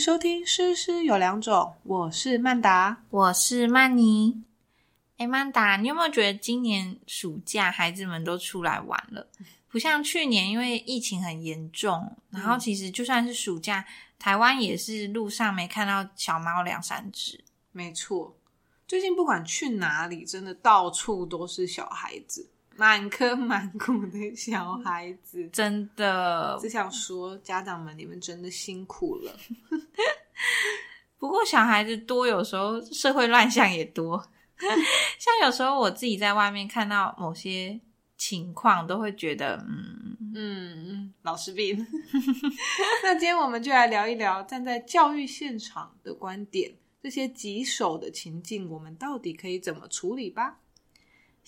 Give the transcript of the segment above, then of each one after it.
收听《诗诗有两种》，我是曼达，我是曼妮。哎，曼达，你有没有觉得今年暑假孩子们都出来玩了？不像去年，因为疫情很严重，然后其实就算是暑假，台湾也是路上没看到小猫两三只。没错，最近不管去哪里，真的到处都是小孩子，满坑满谷的小孩子，真的。只想说，家长们，你们真的辛苦了。不过小孩子多，有时候社会乱象也多。像有时候我自己在外面看到某些情况，都会觉得，嗯嗯嗯，老师病。那今天我们就来聊一聊，站在教育现场的观点，这些棘手的情境，我们到底可以怎么处理吧？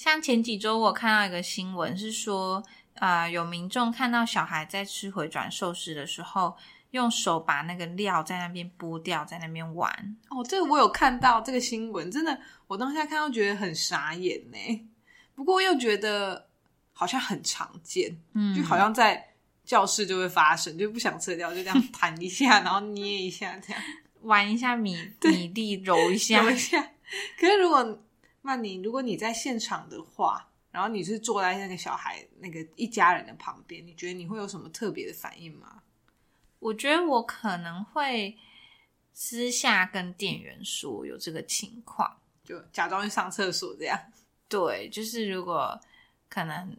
像前几周我看到一个新闻，是说，啊，有民众看到小孩在吃回转寿司的时候。用手把那个料在那边剥掉，在那边玩哦，这个我有看到这个新闻，真的，我当下看到觉得很傻眼呢。不过又觉得好像很常见，嗯，就好像在教室就会发生，就不想吃掉，就这样 弹一下，然后捏一下，这样玩一下米米粒，揉一下，揉一下。可是如果曼妮，如果你在现场的话，然后你是坐在那个小孩那个一家人的旁边，你觉得你会有什么特别的反应吗？我觉得我可能会私下跟店员说有这个情况，就假装去上厕所这样。对，就是如果可能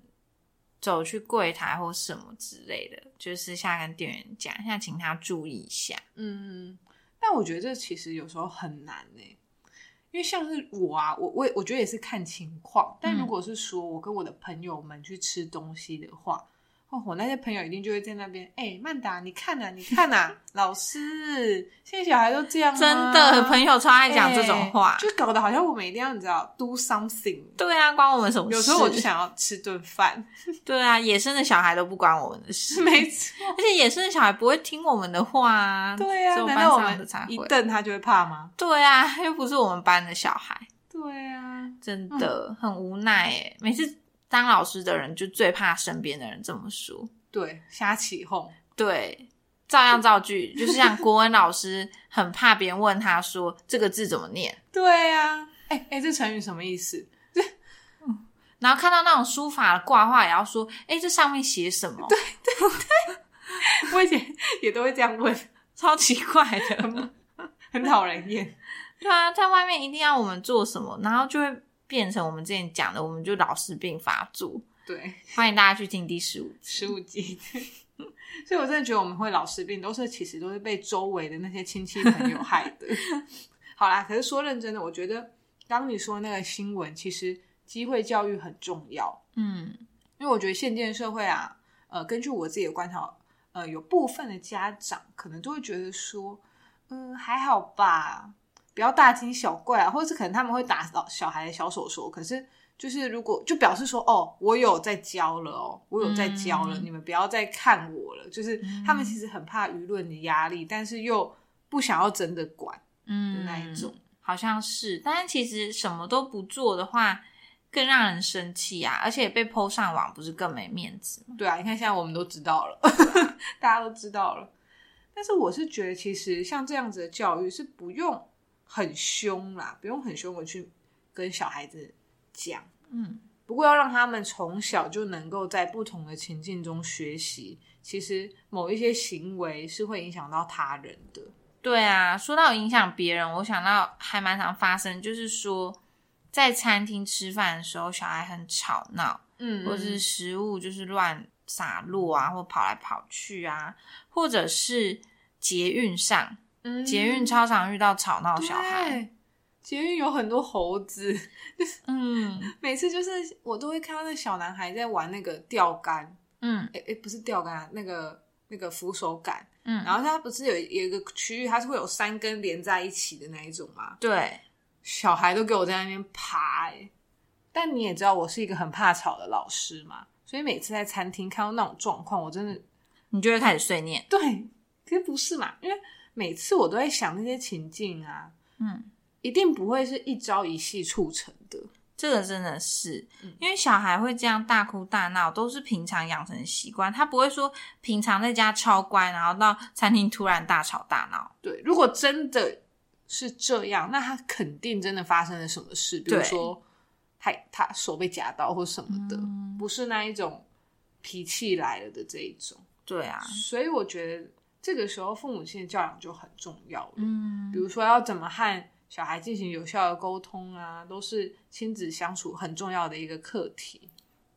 走去柜台或什么之类的，就私下跟店员讲一下，请他注意一下。嗯，但我觉得这其实有时候很难呢，因为像是我啊，我我我觉得也是看情况。但如果是说我跟我的朋友们去吃东西的话。我那些朋友一定就会在那边，哎，曼达，你看呐，你看呐，老师，现在小孩都这样，真的，朋友超爱讲这种话，就搞得好像我们一定要你知道，do something。对啊，关我们什么事？有时候我就想要吃顿饭。对啊，野生的小孩都不关我们的事，没错。而且野生的小孩不会听我们的话啊。对啊，难道我们一瞪他就会怕吗？对啊，又不是我们班的小孩。对啊，真的很无奈哎，每次。当老师的人就最怕身边的人这么说，对，瞎起哄，对，照样造句，就是像国文老师很怕别人问他说这个字怎么念，对呀，哎哎，这成语什么意思？嗯，然后看到那种书法挂画，也要说，哎，这上面写什么？对对对，我以前也都会这样问，超奇怪的，很讨人厌。对啊，在外面一定要我们做什么，然后就会。变成我们之前讲的，我们就老师病发作。对，欢迎大家去听第十五十五集。所以，我真的觉得我们会老师病，都是其实都是被周围的那些亲戚朋友害的。好啦，可是说认真的，我觉得刚你说那个新闻，其实机会教育很重要。嗯，因为我觉得现今社会啊，呃，根据我自己的观察，呃，有部分的家长可能都会觉得说，嗯，还好吧。不要大惊小怪啊，或者是可能他们会打到小孩的小手手，可是就是如果就表示说哦，我有在教了哦，我有在教了，你们不要再看我了。就是他们其实很怕舆论的压力，但是又不想要真的管，嗯，的那一种，好像是。但是其实什么都不做的话，更让人生气啊，而且被抛上网，不是更没面子对啊，你看现在我们都知道了，大家都知道了。但是我是觉得，其实像这样子的教育是不用。很凶啦，不用很凶的去跟小孩子讲，嗯，不过要让他们从小就能够在不同的情境中学习，其实某一些行为是会影响到他人的。对啊，说到影响别人，我想到还蛮常发生，就是说在餐厅吃饭的时候，小孩很吵闹，嗯，或者是食物就是乱洒落啊，或跑来跑去啊，或者是捷运上。捷运超常遇到吵闹小孩，捷运有很多猴子，嗯，每次就是我都会看到那小男孩在玩那个钓竿，嗯，哎哎，不是钓竿，那个那个扶手杆，嗯，然后他不是有有一个区域，它是会有三根连在一起的那一种吗？对，小孩都给我在那边爬，但你也知道我是一个很怕吵的老师嘛，所以每次在餐厅看到那种状况，我真的你就会开始碎念，对，可是不是嘛，因为。每次我都在想那些情境啊，嗯，一定不会是一朝一夕促成的，这个真的是，因为小孩会这样大哭大闹，都是平常养成习惯，他不会说平常在家超乖，然后到餐厅突然大吵大闹。对，如果真的是这样，那他肯定真的发生了什么事，比如说他他手被夹到或什么的，不是那一种脾气来了的这一种。对啊，所以我觉得这个时候父母亲的教养就很重要了。嗯，比如说要怎么和。小孩进行有效的沟通啊，都是亲子相处很重要的一个课题。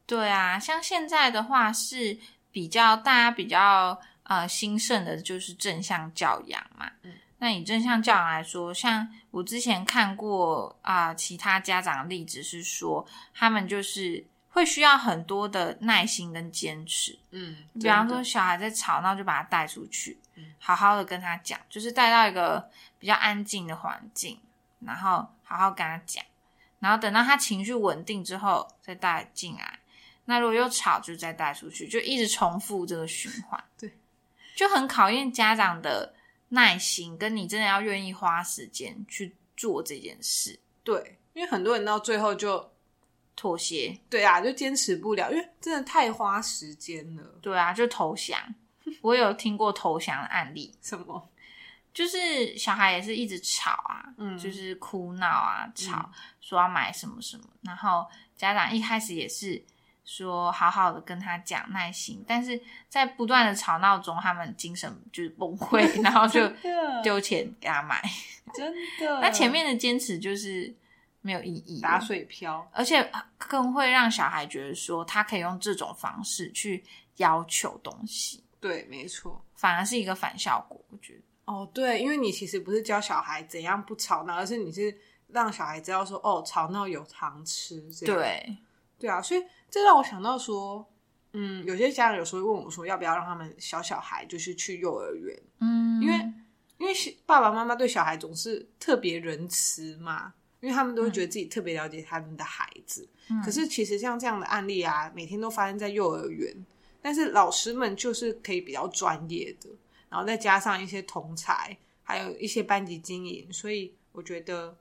对啊，像现在的话是比较大家比较呃兴盛的，就是正向教养嘛。嗯，那以正向教养来说，像我之前看过啊，其他家长的例子是说，他们就是会需要很多的耐心跟坚持。嗯，比方说小孩在吵闹，就把他带出去，好好的跟他讲，就是带到一个比较安静的环境。然后好好跟他讲，然后等到他情绪稳定之后再带进来。那如果又吵，就再带出去，就一直重复这个循环。对，就很考验家长的耐心，跟你真的要愿意花时间去做这件事。对，因为很多人到最后就妥协。对啊，就坚持不了，因为真的太花时间了。对啊，就投降。我有听过投降的案例。什么？就是小孩也是一直吵啊，嗯，就是哭闹啊，吵说要买什么什么，然后家长一开始也是说好好的跟他讲耐心，但是在不断的吵闹中，他们精神就是崩 溃，然后就丢钱给他买，真的。那前面的坚持就是没有意义，打水漂，而且更会让小孩觉得说他可以用这种方式去要求东西，对，没错，反而是一个反效果，我觉得。哦，对，因为你其实不是教小孩怎样不吵闹，而是你是让小孩知道说，哦，吵闹有糖吃。对，对啊，所以这让我想到说，嗯，有些家长有时候会问我说，要不要让他们小小孩就是去幼儿园？嗯，因为因为爸爸妈妈对小孩总是特别仁慈嘛，因为他们都会觉得自己特别了解他们的孩子。可是其实像这样的案例啊，每天都发生在幼儿园，但是老师们就是可以比较专业的。然后再加上一些同才，还有一些班级经营，所以我觉得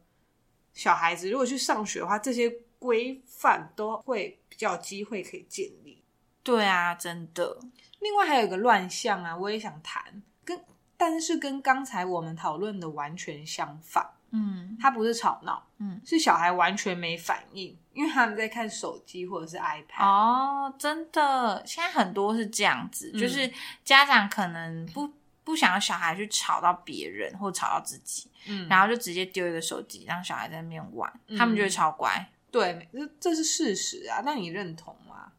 小孩子如果去上学的话，这些规范都会比较机会可以建立。对啊，真的。另外还有一个乱象啊，我也想谈，跟但是跟刚才我们讨论的完全相反。嗯，他不是吵闹，嗯，是小孩完全没反应，因为他们在看手机或者是 iPad。哦，真的，现在很多是这样子，就是家长可能不不想要小孩去吵到别人或吵到自己，嗯，然后就直接丢一个手机让小孩在那边玩，他们就会超乖。对，这这是事实啊，那你认同吗？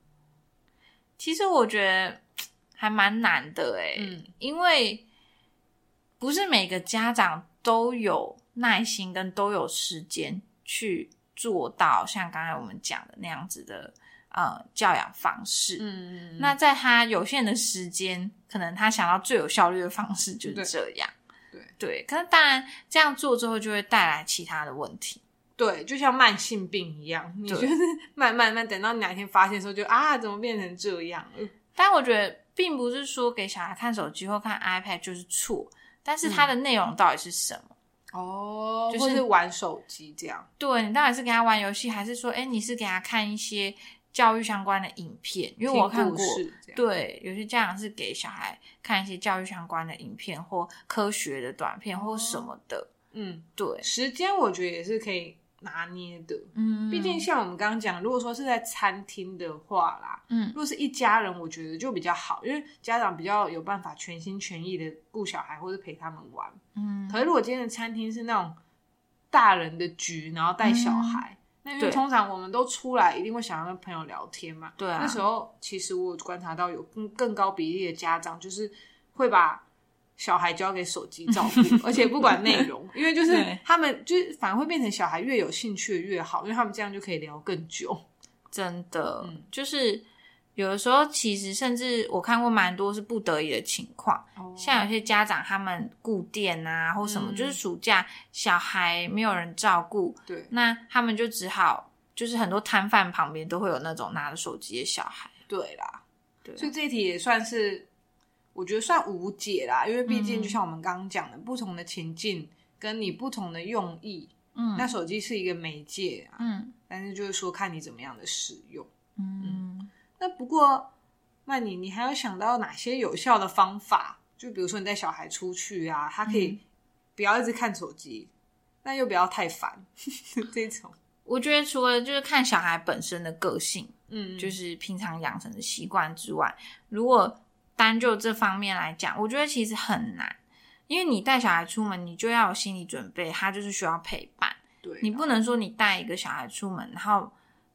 其实我觉得还蛮难的哎，嗯，因为不是每个家长都有。耐心跟都有时间去做到像刚才我们讲的那样子的呃教养方式，嗯嗯，那在他有限的时间，可能他想到最有效率的方式就是这样，对对。可是当然这样做之后就会带来其他的问题，对，就像慢性病一样，你就是 慢慢慢等到哪天发现的时候，就啊怎么变成这样？但我觉得并不是说给小孩看手机或看 iPad 就是错，但是它的内容到底是什么？哦，就是玩手机这样。对你到底是给他玩游戏，还是说，哎，你是给他看一些教育相关的影片？因为我看过，对，有些家长是给小孩看一些教育相关的影片或科学的短片或什么的。嗯，对，时间我觉得也是可以。拿捏的，嗯，毕竟像我们刚刚讲，如果说是在餐厅的话啦，嗯，如果是一家人，我觉得就比较好，因为家长比较有办法全心全意的顾小孩或者陪他们玩，嗯。可是如果今天的餐厅是那种大人的局，然后带小孩，那因为通常我们都出来一定会想要跟朋友聊天嘛，对啊。那时候其实我观察到有更更高比例的家长就是会把。小孩交给手机照顾，而且不管内容，因为就是他们就是反而会变成小孩越有兴趣越好，因为他们这样就可以聊更久。真的，就是有的时候其实甚至我看过蛮多是不得已的情况，像有些家长他们顾店啊或什么，就是暑假小孩没有人照顾，对，那他们就只好就是很多摊贩旁边都会有那种拿着手机的小孩。对啦，对，所以这一题也算是。我觉得算无解啦，因为毕竟就像我们刚刚讲的，不同的情境跟你不同的用意，嗯，那手机是一个媒介啊，嗯但是就是说看你怎么样的使用。嗯，那不过曼妮，你还有想到哪些有效的方法？就比如说你带小孩出去啊，他可嗯以不要一直看手机，但又不要太烦 这种。我觉得除了就是看小孩本身的个性，嗯，就是平常养成的习惯之外，如果单就这方面来讲，我觉得其实很难，因为你带小孩出门，你就要有心理准备，他就是需要陪伴，对你不能说你带一个小孩出门，然后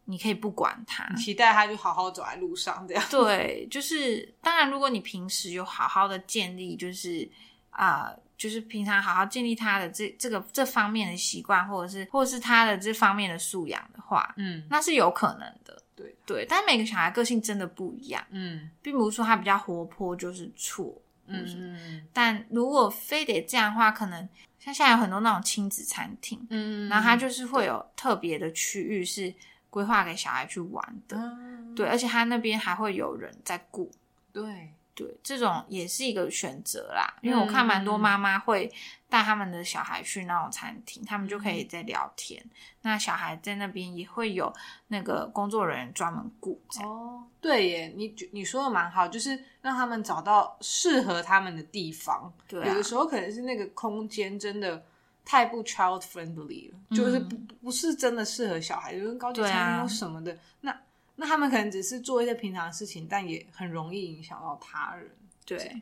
你可以不管他。你期待他就好好走在路上这样。对，就是当然，如果你平时有好好的建立，就是啊、就是平常好好建立他的这这个这方面的习惯，或者是或者是他的这方面的素养的话，嗯，那是有可能的。对，对，但每个小孩个性真的不一样，嗯。并不是说他比较活泼就是错。嗯嗯但如果非得这样的话，可能像现在有很多那种亲子餐厅，嗯然后它就是会有特别的区域是规划给小孩去玩的，嗯。对，而且他那边还会有人在顾。对，对，这种也是一个选择啦，因为我看蛮多妈妈会带他们的小孩去那种餐厅，他们就可以在聊天。那小孩在那边也会有那个工作人员专门顾。哦，对耶，你你说的蛮好，就是让他们找到适合他们的地方。对啊有的时候可能是那个空间真的太不 child friendly 了，就是不不是真的适合小孩，就跟高级餐厅或什么的。那那他们可能只是做一些平常的事情，但也很容易影响到他人。对，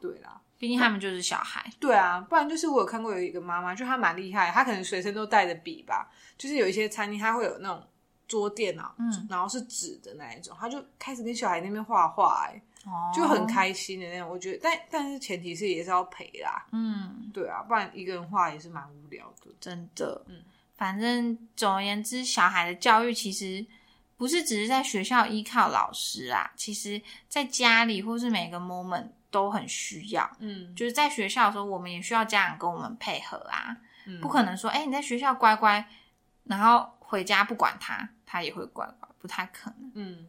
对啦，毕竟他们就是小孩。对啊，不然就是我有看过有一个妈妈，就她蛮厉害，她可能随身都带着笔吧，就是有一些餐厅它会有那种桌垫啊，嗯然后是纸的那一种，她就开始跟小孩那边画画、哎，哦就很。开心的那种。我觉得，但但是前提是也是要陪啦，嗯，对啊，不然一个人画也是蛮无聊的。真的。嗯反正总而言之，小孩的教育其实不是只是在学校依靠老师啊，其实在家里或是每个 moment 都很需要。嗯，就是在学校的时候，我们也需要家长跟我们配合啊，嗯不可能说，哎、你在学校乖乖，然后回家不管他，他也会乖乖，不太可能。嗯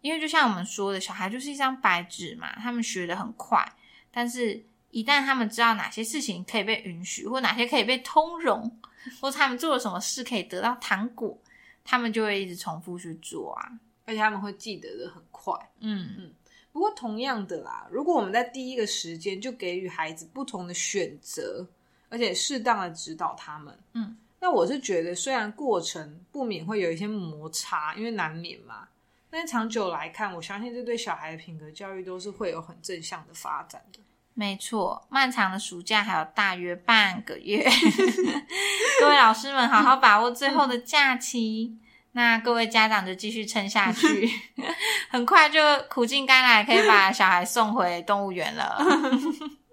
因为就像我们说的，小孩就是一张白纸嘛，他们学的很快，但是一旦他们知道哪些事情可以被允许，或哪些可以被通融，或他们做了什么事可以得到糖果，他们就会一直重复去做啊。而且他们会记得的很快。嗯嗯不过同样的啦，如果我们在第一个时间就给予孩子不同的选择，而且适当的指导他们，嗯，那我是觉得虽然过程不免会有一些摩擦，因为难免嘛，但是长久来看，我相信这对小孩的品格教育都是会有很正向的发展的。没错，漫长的暑假还有大约半个月，各位老师们好好把握最后的假期。那各位家长就继续撑下去，很快就苦尽甘来，可以把小孩送回动物园了。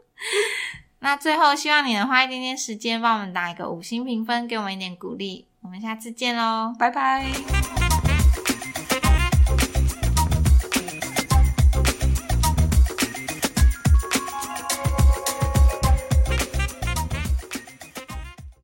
那最后，希望你能花一点点时间帮我们打一个五星评分，给我们一点鼓励。我们下次见喽！拜拜。